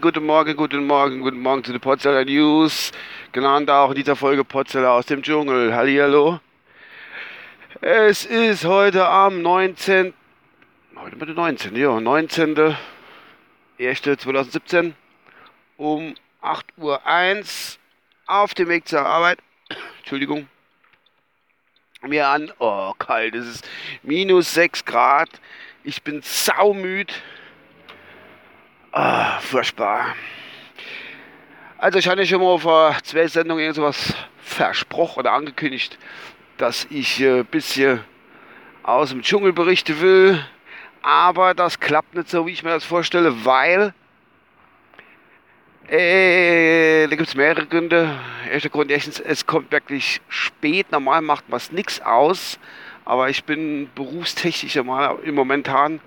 Guten Morgen, guten Morgen, guten Morgen zu den Potzeller News, genannt auch in dieser Folge Potzeller aus dem Dschungel. Hallihallo. Es ist heute am 19. Heute mit dem 19. Ja, 19. 1. 2017 um 8.01 Uhr auf dem Weg zur Arbeit. Entschuldigung. Mir an, oh kalt, es ist minus 6 Grad. Ich bin saumüd. Ah, furchtbar. Also ich hatte schon mal vor zwei Sendungen irgendwas versprochen oder angekündigt, dass ich ein äh, bisschen aus dem Dschungel berichten will. Aber das klappt nicht so, wie ich mir das vorstelle, weil äh, da gibt es mehrere Gründe. Erster Grund, erstens, es kommt wirklich spät. Normal macht man es nichts aus. Aber ich bin berufstechnisch mal im Momentan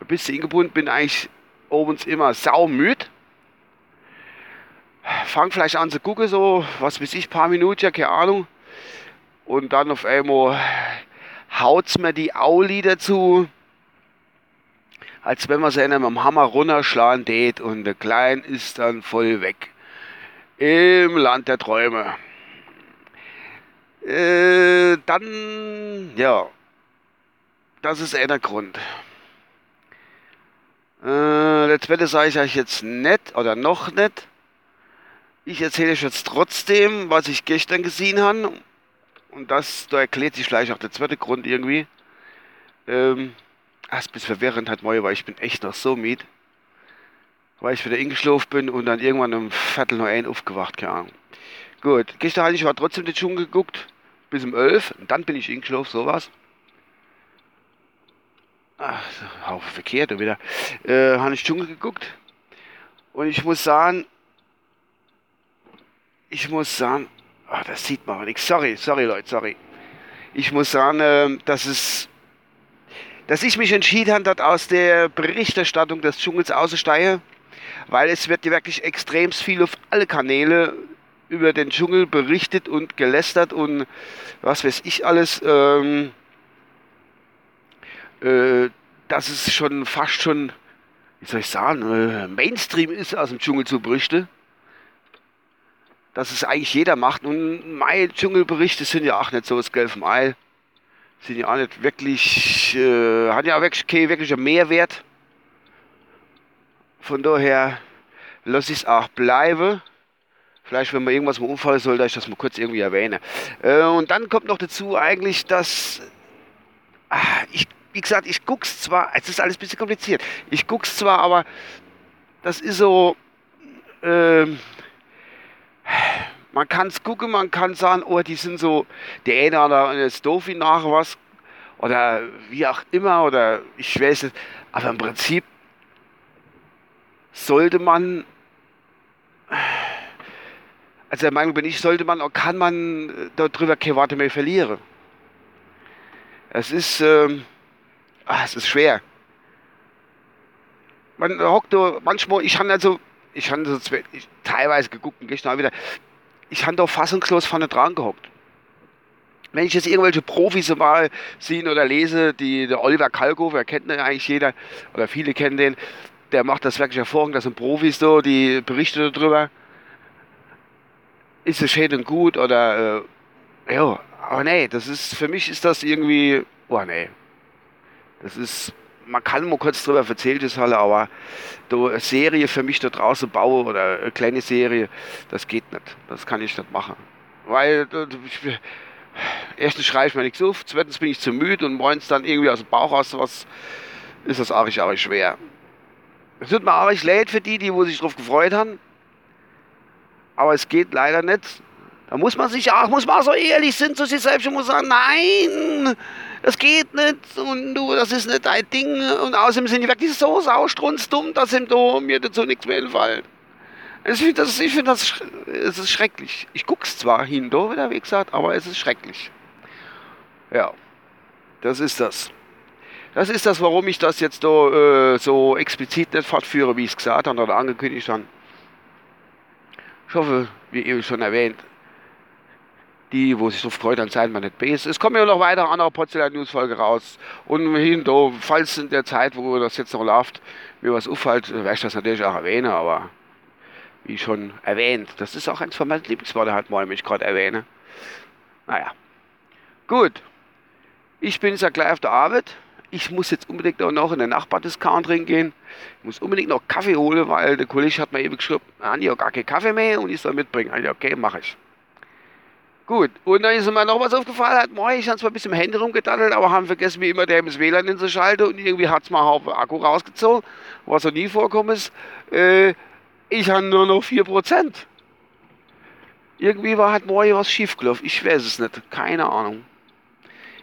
ein bisschen eingebunden, bin eigentlich obens immer saumüd. Fang vielleicht an zu gucken, so, was weiß ich, paar Minuten, ja, keine Ahnung. Und dann auf einmal haut's mir die Auli dazu, als wenn man sie mit dem Hammer runterschlagen tät und der Klein ist dann voll weg. Im Land der Träume. Äh, dann, ja, das ist einer Grund. Äh, der zweite sage ich euch jetzt nicht oder noch nicht. Ich erzähle euch jetzt trotzdem, was ich gestern gesehen habe. Und das, da erklärt sich vielleicht auch der zweite Grund irgendwie. Ähm, das ist ein bisschen verwirrend hat weil ich bin echt noch so müde. Weil ich wieder eingeschlafen bin und dann irgendwann um Viertel noch ein aufgewacht, keine Ahnung. Gut, gestern hatte ich aber trotzdem den Dschungel geguckt bis um 11 und dann bin ich eingeschlafen, sowas. Ach, Haufen verkehrt wieder. Äh, habe ich Dschungel geguckt und ich muss sagen, ich muss sagen, ach, das sieht man aber nichts. Sorry, sorry Leute, sorry. Ich muss sagen, äh, dass es, dass ich mich entschieden habe, dort aus der Berichterstattung des Dschungels auszusteigen, weil es wird wirklich extrem viel auf alle Kanäle über den Dschungel berichtet und gelästert und was weiß ich alles. Ähm, äh, dass es schon fast schon, wie soll ich sagen, äh, Mainstream ist, aus dem Dschungel zu berichten. Dass es eigentlich jeder macht. Und meine Dschungelberichte sind ja auch nicht so das vom Ei. Sind ja auch nicht wirklich, äh, hat ja auch wirklich keinen wirklichen Mehrwert. Von daher lasse ich es auch bleiben. Vielleicht, wenn man irgendwas mal umfallen soll, dass ich das mal kurz irgendwie erwähne. Äh, und dann kommt noch dazu eigentlich, dass ach, ich, wie gesagt, ich guck's zwar, es ist alles ein bisschen kompliziert. Ich guck's zwar, aber das ist so, ähm, man kann es gucken, man kann sagen, oh, die sind so, der eine oder ist doof nachher was, oder wie auch immer, oder ich weiß nicht, aber im Prinzip sollte man also der Meinung bin ich, sollte man, kann man äh, darüber keine Worte mehr verlieren. Es ist, ähm, ach, es ist schwer. Man hockt manchmal, ich habe also, ich habe so teilweise geguckt und gestern wieder, ich habe da fassungslos vorne dran gehockt. Wenn ich jetzt irgendwelche Profis mal sehe oder lese, die, der Oliver Kalkofer, kennt ihn eigentlich jeder, oder viele kennen den, der macht das wirklich hervorragend, das sind Profis so, die berichten darüber ist es schön und gut oder äh, ja, aber nee, das ist für mich ist das irgendwie, oh nee, das ist, man kann mal kurz drüber erzählt ist halt, aber eine Serie für mich da draußen bauen oder eine kleine Serie, das geht nicht, das kann ich nicht machen, weil ich, erstens schreibe ich mir nichts auf, zweitens bin ich zu müde und morgens dann irgendwie aus dem Bauch raus was, ist das arg, arg schwer. Es tut mir arg leid für die, die wo sich drauf gefreut haben, aber es geht leider nicht. Da muss man sich auch, muss man auch so ehrlich sein zu sich selbst und muss sagen, nein, das geht nicht und du, das ist nicht dein Ding. Und außerdem sind die wirklich so saustrunzdumm, dass ihm da mir dazu nichts mehr einfällt. Ich finde das, ich find das, es ist schrecklich. Ich guck's zwar hin, da wieder, wie gesagt, aber es ist schrecklich. Ja, das ist das. Das ist das, warum ich das jetzt da äh, so explizit nicht fortführe, wie ich es gesagt habe oder angekündigt habe. Ich hoffe, wie eben schon erwähnt, die, wo sich so freut, dann seid man nicht base. Es kommen ja noch weitere andere Porzellan-News-Folge raus. Und hin, do, falls in der Zeit, wo das jetzt noch läuft, mir was auffällt, werde ich das natürlich auch erwähnen, aber wie schon erwähnt, das ist auch eins von meinen Lieblingsworten halt mal, ich gerade erwähne. Naja. Gut. Ich bin jetzt gleich auf der Arbeit. Ich muss jetzt unbedingt auch noch in den Nachbardiscount gehen. Ich muss unbedingt noch Kaffee holen, weil der Kollege hat mir eben geschrieben, Andi, ja gar keinen Kaffee mehr und ich soll mitbringen. Also, okay, mache ich. Gut, und dann ist mir noch was aufgefallen, hat moi, ich habe zwar ein bisschen im Handy rumgedattelt, aber haben vergessen, wie immer der das WLAN hinzuschalten und irgendwie hat es mal einen Akku rausgezogen, was so nie vorkommen ist. Äh, ich habe nur noch 4%. Irgendwie war halt morgen was schiefgelaufen. Ich weiß es nicht. Keine Ahnung.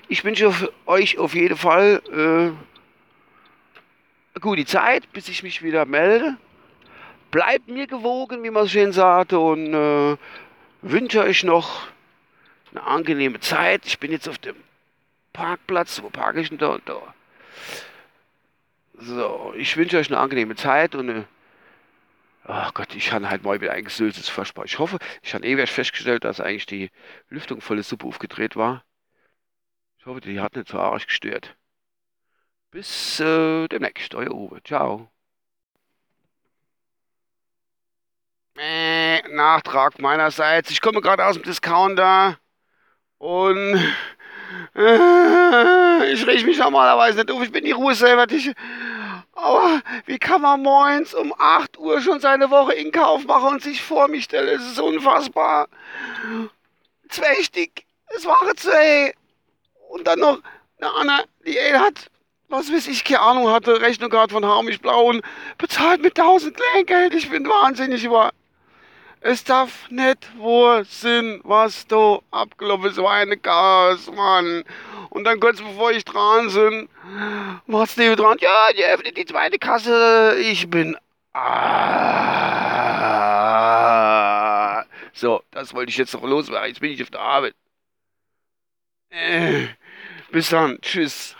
Ich wünsche euch auf jeden Fall äh, eine gute Zeit, bis ich mich wieder melde. Bleibt mir gewogen, wie man schön sagt, und äh, wünsche euch noch eine angenehme Zeit. Ich bin jetzt auf dem Parkplatz. Wo parke ich denn da? da. So, ich wünsche euch eine angenehme Zeit und eine Ach Gott, ich habe halt mal wieder eingesülztes Versprechen. Ich hoffe, ich habe ewig festgestellt, dass eigentlich die Lüftung volle Suppe aufgedreht war. Ich hoffe, die hat nicht so arg gestört. Bis äh, demnächst, euer Uwe. Ciao. Äh, Nachtrag meinerseits. Ich komme gerade aus dem Discounter und äh, ich rieche mich normalerweise nicht auf. Ich bin die Ruhe selber. Ich, aber wie kann man morgens um 8 Uhr schon seine Woche in Kauf machen und sich vor mich stellen? Es ist unfassbar. Zweichtig. Es waren zwei. Und dann noch eine Anna, die ey, hat, was weiß ich, keine Ahnung, hatte Rechnung gehabt von Harmisch Blau und bezahlt mit 1000 Kleingeld. Ich bin wahnsinnig über. Es darf nicht wohl sein, was da abgelaufen ist. So eine Chaos, Mann. Und dann kurz bevor ich dran bin, macht's neben dran, ja, die öffnet die zweite Kasse, ich bin. Ah. So, das wollte ich jetzt noch loswerden. Jetzt bin ich auf der Arbeit. Äh, bis dann. Tschüss.